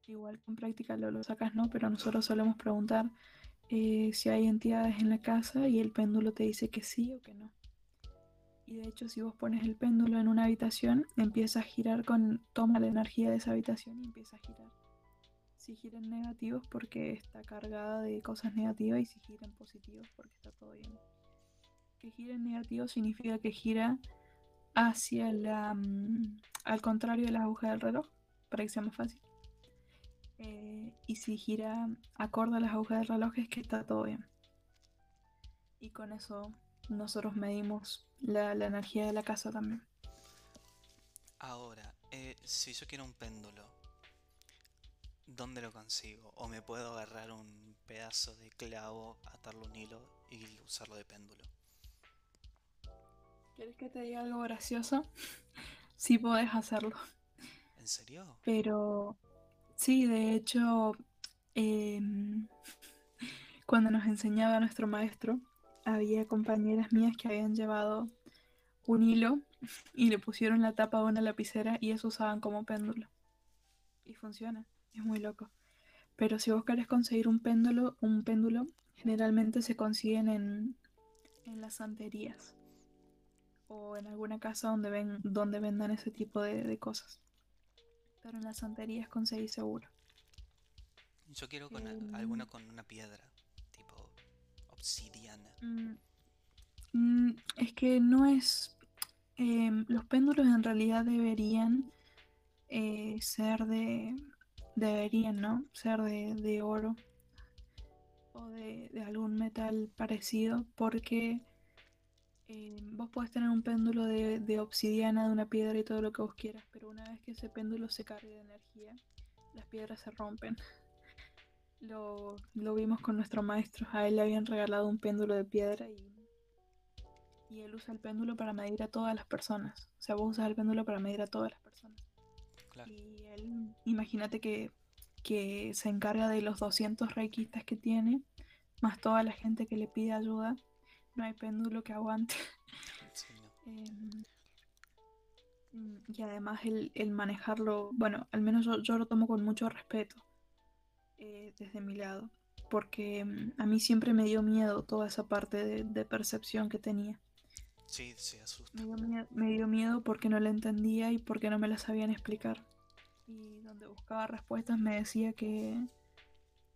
Speaker 2: igual con práctica lo, lo sacas, ¿no? Pero nosotros solemos preguntar eh, si hay entidades en la casa y el péndulo te dice que sí o que no. Y de hecho, si vos pones el péndulo en una habitación, empieza a girar con. toma la energía de esa habitación y empieza a girar. Si giran negativos porque está cargada de cosas negativas y si giran positivos porque está todo bien. Que giren negativos significa que gira hacia la. Mm, al contrario de la aguja del reloj, para que sea más fácil. Eh, y si gira acorde a las agujas del reloj es que está todo bien. Y con eso nosotros medimos la, energía de la casa también.
Speaker 1: Ahora, eh, si yo quiero un péndulo, ¿dónde lo consigo? ¿O me puedo agarrar un pedazo de clavo, atarlo un hilo y usarlo de péndulo?
Speaker 2: ¿Quieres que te diga algo gracioso? *laughs* sí podés hacerlo.
Speaker 1: ¿En serio?
Speaker 2: Pero sí, de hecho, em, *laughs* cuando nos enseñaba nuestro maestro, había compañeras mías que habían llevado un hilo y le pusieron la tapa de una lapicera y eso usaban como péndulo. Y funciona, es muy loco. Pero si vos querés conseguir un péndulo, un péndulo generalmente se consiguen en, en las santerías o en alguna casa donde, ven, donde vendan ese tipo de, cosas. Pero en las santerías conseguís seguro.
Speaker 1: Yo quiero con em, alguna con una piedra, obsidiana. Mm,
Speaker 2: mm, es que no es... Em, los péndulos en realidad deberían eh, ser de... Deberían, ¿no? Ser de, oro o de, de algún metal parecido porque eh, vos podés tener un péndulo de, obsidiana, de una piedra y todo lo que vos quieras, pero una vez que ese péndulo se cargue de energía, las piedras se rompen. Lo, vimos con nuestro maestro, a él le habían regalado un péndulo de piedra y, y él usa el péndulo para medir a todas las personas. O sea, vos usas el péndulo para medir a todas las personas. Y él, imagínate que, que se encarga de los 200 reikistas que tiene, más toda la gente que le pide ayuda no hay péndulo que aguante. *laughs* Em, y además el, manejarlo, bueno, al menos yo, lo tomo con mucho respeto eh, desde mi lado, porque em, a mí siempre me dio miedo toda esa parte de, percepción que tenía.
Speaker 1: Sí, sí, asusta.
Speaker 2: Me dio, miedo, me dio miedo porque no la entendía y porque no me la sabían explicar. Y donde buscaba respuestas me decía que,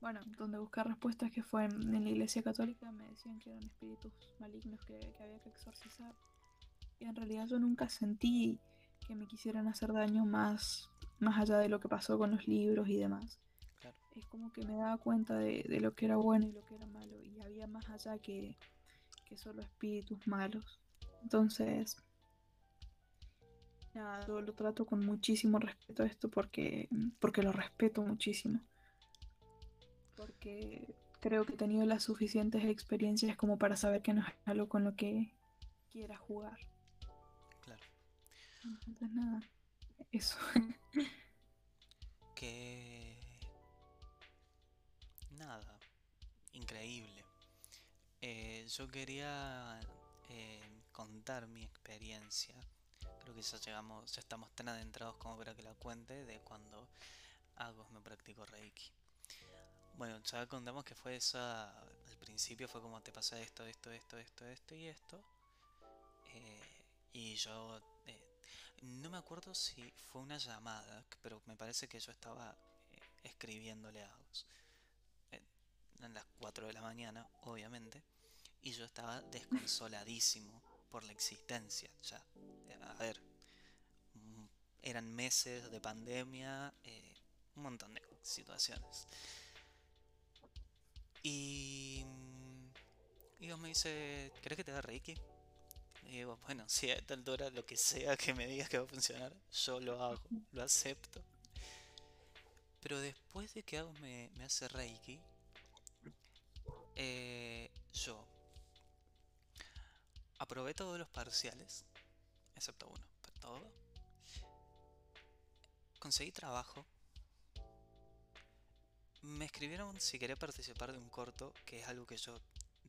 Speaker 2: bueno, donde buscar respuestas que fue en, la iglesia católica, me decían que eran espíritus malignos que, había que exorcizar. Y en realidad yo nunca sentí que me quisieran hacer daño más, más allá de lo que pasó con los libros y demás. Es como que me daba cuenta de, lo que era bueno y lo que era malo. Y había más allá que, que solo espíritus malos. Entonces, nada, yo lo trato con muchísimo respeto esto porque, porque lo respeto muchísimo porque creo que he tenido las suficientes experiencias como para saber que no es algo con lo que quiera jugar.
Speaker 1: Claro.
Speaker 2: Entonces nada, eso.
Speaker 1: que... Nada, increíble. Eh, yo quería eh, contar mi experiencia. Creo que ya llegamos, ya estamos tan adentrados como para que la cuente de cuando hago me practico Reiki. Bueno, ya contamos que fue esa. Al principio fue como te pasa esto, esto, esto, esto, esto y esto. Eh, y yo. No me acuerdo si fue una llamada, pero me parece que yo estaba escribiéndole a Agus. En las 4 de la mañana, obviamente. Y yo estaba desconsoladísimo por la existencia. Ya, a ver, eran meses de pandemia, un montón de situaciones. Y, y Dios me dice, ¿crees que te da Reiki? Y digo, bueno, si a esta altura lo que sea que me digas que va a funcionar, yo lo hago, lo acepto. Pero después de que hago me, hace Reiki, eh, yo aprobé todos los parciales, excepto uno, pero todo. Conseguí trabajo me escribieron si quería participar de un corto, que es algo que yo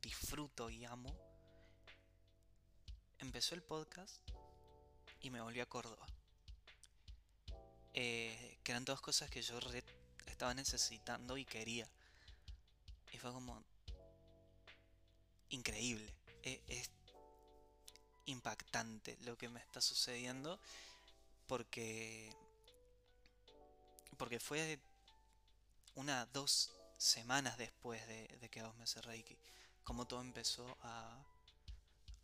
Speaker 1: disfruto y amo. Empezó el podcast y me volví a Córdoba. Eh, que eran dos cosas que yo estaba necesitando y quería. Y fue como, increíble. E, es, impactante lo que me está sucediendo porque porque fue una dos semanas después de, que vos me hace Reiki como todo empezó a,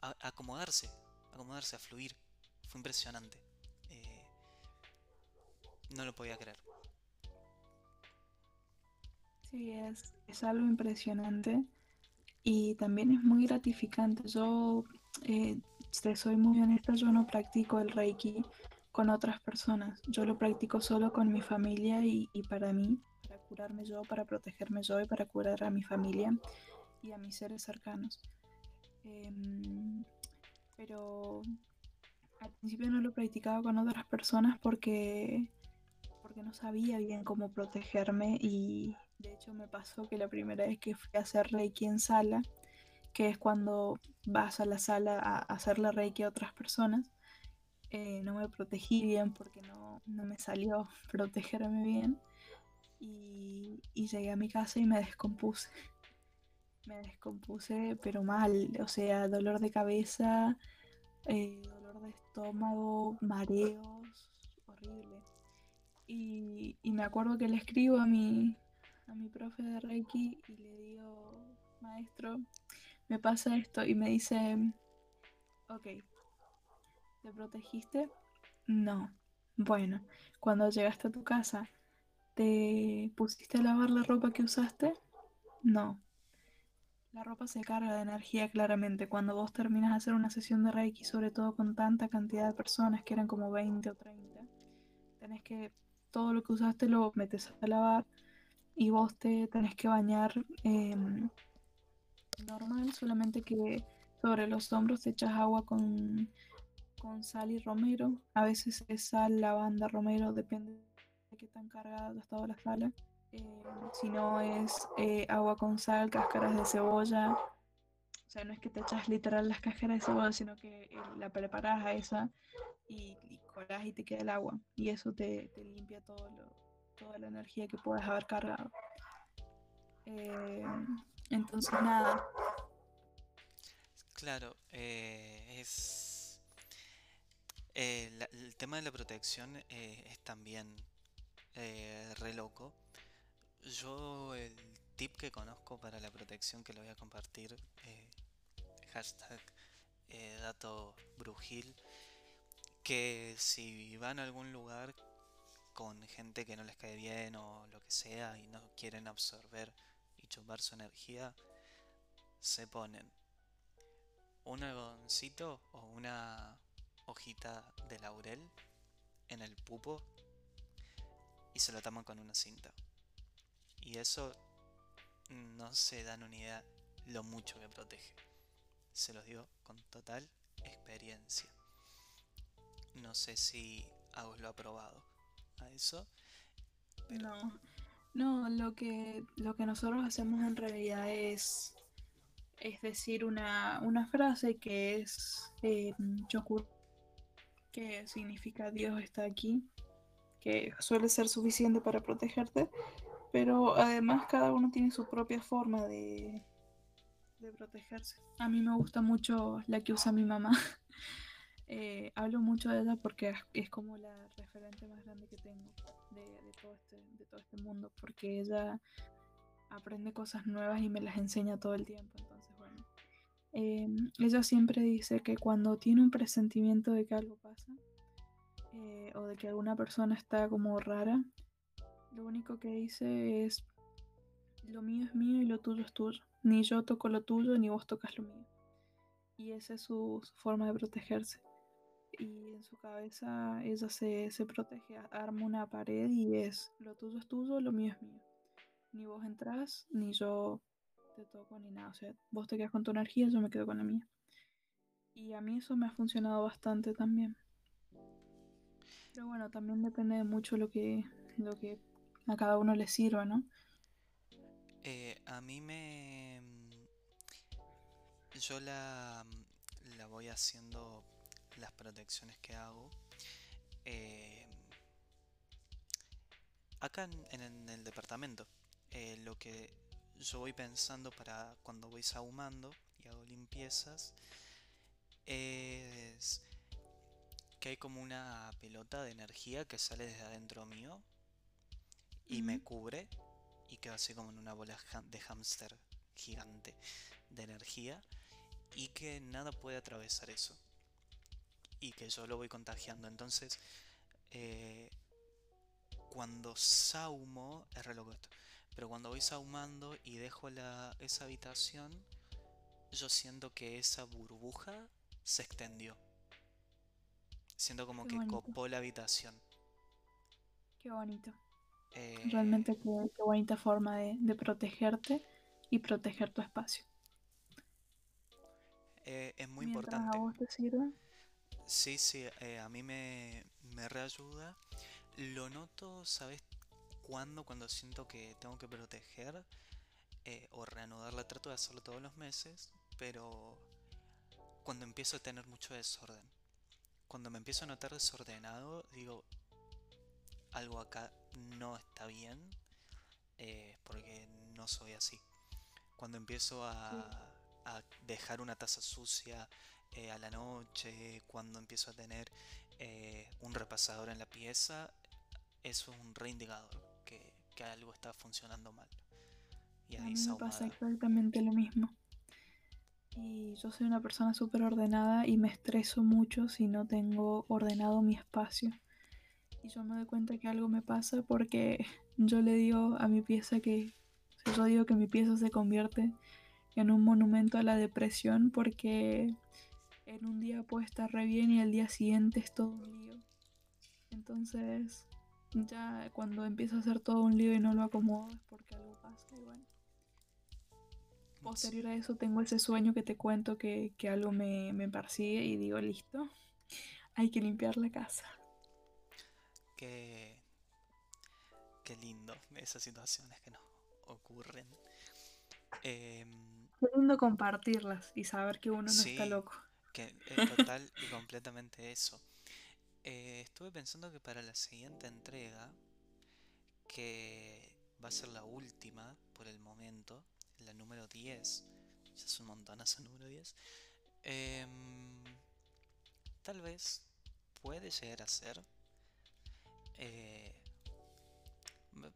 Speaker 1: a, acomodarse acomodarse a fluir. Fue impresionante. Eh, no lo podía creer.
Speaker 2: Sí es, es algo impresionante y también es muy gratificante yo eh, te soy muy honesta, yo no practico el Reiki con otras personas. Yo lo practico solo con mi familia y, para mí, para curarme yo, para protegerme yo y para curar a mi familia y a mis seres cercanos. Em, pero al principio no lo practicaba con otras personas porque, porque no sabía bien cómo protegerme y de hecho me pasó que la primera vez que fui a hacer Reiki en sala, que es cuando vas a la sala a hacerle reiki a otras personas. Eh, no me protegí bien porque no, me salió *laughs* protegerme bien. Y, llegué a mi casa y me descompuse. Me descompuse, pero mal. O sea, dolor de cabeza, eh, dolor de estómago, mareos, horrible. Y, y, me acuerdo que le escribo a mi, a mi profe de Reiki y le digo, maestro, me pasa esto y me dice, ok, ¿te protegiste? No. Bueno, cuando llegaste a tu casa, ¿te pusiste a lavar la ropa que usaste? No. La ropa se carga de energía claramente. Cuando vos terminas de hacer una sesión de Reiki, sobre todo con tanta cantidad de personas, que eran como 20 o 30, tenés que todo lo que usaste lo metes a lavar y vos te tenés que bañar em, normal, solamente que sobre los hombros te echas agua con, con sal y romero. A veces es sal, lavanda, romero, depende de qué tan cargada ha estado la sala. Eh, si no es eh, agua con sal, cáscaras de cebolla. O sea, no es que te echas literal las cáscaras de cebolla, sino que eh, la preparas a esa y, y y te queda el agua. Y eso te, te limpia todo lo, toda la energía que puedes haber cargado. Entonces, nada.
Speaker 1: Claro, eh, es. Eh, el tema de la protección eh, es también re loco. Yo, el tip que conozco para la protección que lo voy a compartir, hashtag dato brujil, que si van a algún lugar con gente que no les cae bien o lo que sea y no quieren absorber chupar su energía, se ponen un algodoncito o una hojita de laurel en el pupo y se lo taman con una cinta. Y eso no se dan una idea lo mucho que protege. Se los digo con total experiencia. No sé si Agus lo ha probado a eso.
Speaker 2: No, no, lo que, lo que nosotros hacemos en realidad es, es decir una, frase que es eh, que significa Dios está aquí, que suele ser suficiente para protegerte, pero además cada uno tiene su propia forma de, de protegerse. A mí me gusta mucho la que usa mi mamá. *laughs* Eh, hablo mucho de ella porque es como la referente más grande que tengo de, todo este, de todo este mundo, porque ella aprende cosas nuevas y me las enseña todo el tiempo. Entonces, bueno, em, ella siempre dice que cuando tiene un presentimiento de que algo pasa eh, o de que alguna persona está como rara, lo único que dice es, lo mío es mío y lo tuyo es tuyo. Ni yo toco lo tuyo ni vos tocas lo mío. Y esa es su forma de protegerse y en su cabeza ella se, se protege, arma una pared y es lo tuyo es tuyo, lo mío es mío. Ni vos entras, ni yo te toco, ni nada. O sea, vos te quedas con tu energía, yo me quedo con la mía. Y a mí eso me ha funcionado bastante también. Pero bueno, también depende de mucho lo que, lo que a cada uno le sirva, ¿no?
Speaker 1: Eh, a mí me... Yo la, la voy haciendo las protecciones que hago. Eh, acá en, el departamento, eh, lo que yo voy pensando para cuando voy sahumando y hago limpiezas es que hay como una pelota de energía que sale desde adentro mío y me cubre y quedo así como en una bola de hámster gigante de energía y que nada puede atravesar eso y que yo lo voy contagiando entonces eh, cuando saumo es re loco esto pero cuando voy saumando y dejo la, esa habitación yo siento que esa burbuja se extendió Siento como que copó la habitación.
Speaker 2: Qué bonito. Eh, Realmente qué, bonita forma de, protegerte y proteger tu espacio.
Speaker 1: Eh, es muy importante.
Speaker 2: ¿A vos te sirve?
Speaker 1: Sí, sí, eh, a mí me, me reayuda. Lo noto, ¿sabes cuándo? Cuando siento que tengo que proteger o reanudarla. Trato de hacerlo todos los meses, pero cuando empiezo a tener mucho desorden cuando me empiezo a notar desordenado, digo, algo acá no está bien, eh, porque no soy así. Cuando empiezo a, dejar una taza sucia eh, a la noche, cuando empiezo a tener eh, un repasador en la pieza, eso es un reindicador que, que algo está funcionando mal.
Speaker 2: Y ahí a mí me pasa exactamente lo mismo. Y yo soy una persona súper ordenada y me estreso mucho si no tengo ordenado mi espacio. Y yo me doy cuenta que algo me pasa porque yo le digo a mi pieza que, yo digo que mi pieza se convierte en un monumento a la depresión porque en un día puede estar re bien y al día siguiente es todo un lío. Entonces, ya cuando empieza a ser todo un lío y no lo acomodo es porque algo pasa y bueno. Posterior a eso tengo ese sueño que te cuento que, algo me, me, persigue y digo, listo, hay que limpiar la casa.
Speaker 1: Qué, qué lindo esas situaciones que nos ocurren. Em,
Speaker 2: qué lindo compartirlas y saber que uno no está loco.
Speaker 1: Que es total y completamente eso. Eh, estuve pensando que para la siguiente entrega, que va a ser la última por el momento, la número 10, ya es un montonazo número 10, em, tal vez puede llegar a ser... Eh,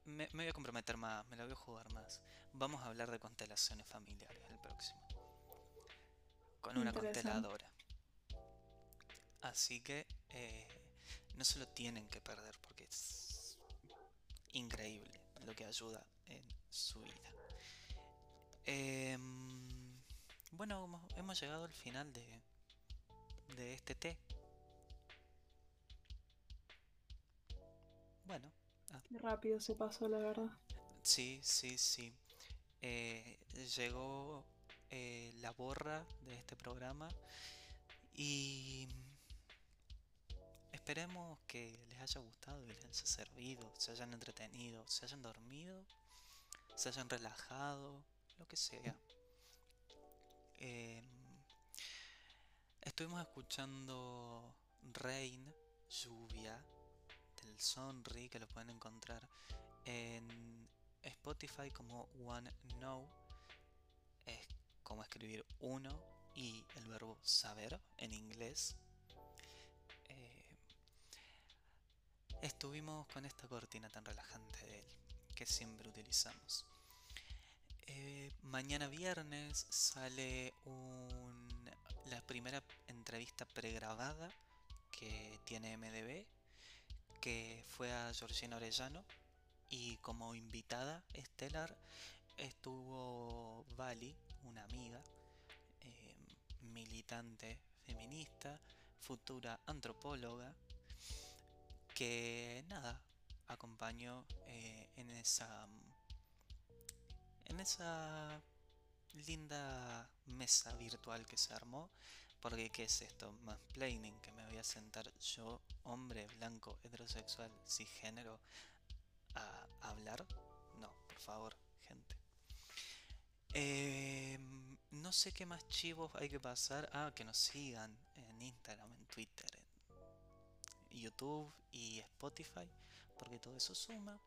Speaker 1: me, voy a comprometer más, me la voy a jugar más. Vamos a hablar de constelaciones familiares el próximo. Con una consteladora. Así que eh, no se lo tienen que perder porque es increíble lo que ayuda en su vida. Em, bueno, hemos llegado al final de, de este té. Bueno.
Speaker 2: Ah. Rápido se pasó, la verdad.
Speaker 1: Sí, sí, sí. Eh, llegó eh, la borra de este programa y esperemos que les haya gustado, que les haya servido, se hayan entretenido, se hayan dormido, se hayan relajado, lo que sea. Em, estuvimos escuchando Rain, lluvia, del Sonri, que lo pueden encontrar en Spotify como One Know. Es como escribir uno y el verbo saber en inglés. Estuvimos con esta cortina tan relajante de él que siempre utilizamos. Eh, mañana viernes sale la primera entrevista pregrabada que tiene MDB, que fue a Georgina Orellano y como invitada estelar estuvo Vali, una amiga, eh, militante feminista, futura antropóloga, que nada, acompañó eh, en esa en esa linda mesa virtual que se armó. Porque ¿qué es esto? Más planning que me voy a sentar yo, hombre blanco, heterosexual, cisgénero, a hablar. No, por favor, gente. Em, no sé qué más chivos hay que pasar. Ah, que nos sigan en Instagram, en Twitter, YouTube y Spotify. Porque todo eso suma.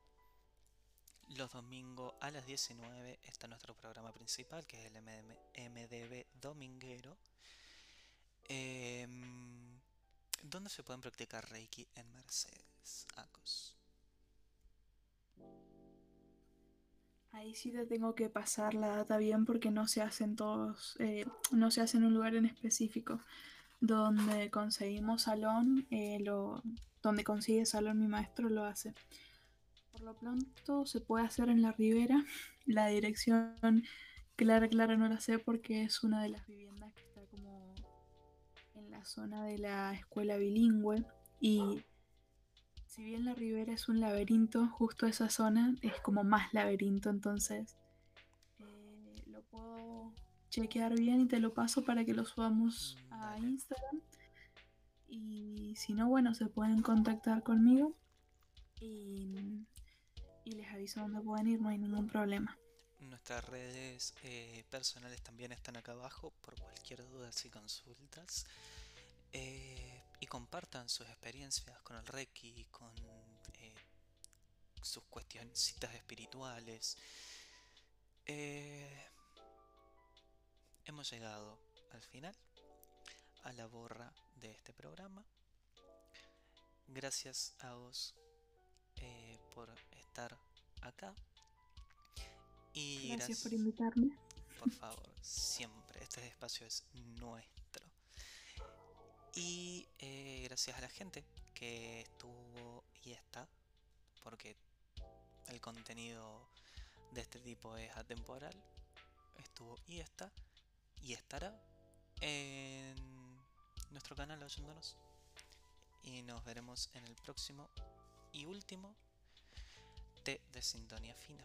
Speaker 1: los domingos a las 19 está nuestro programa principal, que es el MDB Dominguero. ¿Dónde se pueden practicar Reiki en Mercedes, Acos?
Speaker 2: Ahí sí te tengo que pasar la data bien porque no se hacen todos, eh, no se hace en un lugar en específico. Donde conseguimos salón, eh, lo, donde consigue salón mi maestro lo hace. Por lo pronto se puede hacer en la ribera. La dirección clara, clara no la sé porque es una de las viviendas que está como en la zona de la escuela bilingüe. Y si bien la ribera es un laberinto, justo esa zona es como más laberinto. Entonces chequear bien y te lo paso para que lo subamos
Speaker 1: Mm,
Speaker 2: a. Instagram. Y si no, bueno, se pueden contactar conmigo. Y y les aviso dónde pueden ir, no hay ningún problema.
Speaker 1: Nuestras redes eh, personales también están acá abajo por cualquier duda y consultas. Eh, y compartan sus experiencias con el Reiki, con eh, sus cuestioncitas espirituales. Eh, hemos llegado al final, a la borra de este programa. Gracias a vos eh, por estar acá. Y
Speaker 2: Gracias por invitarme.
Speaker 1: por favor, siempre. Este espacio es nuestro. Y eh, gracias a la gente que estuvo y está, porque el contenido de este tipo es atemporal. Estuvo y está y estará en nuestro canal oyéndonos. Y nos veremos en el próximo y último té de sintonía fina.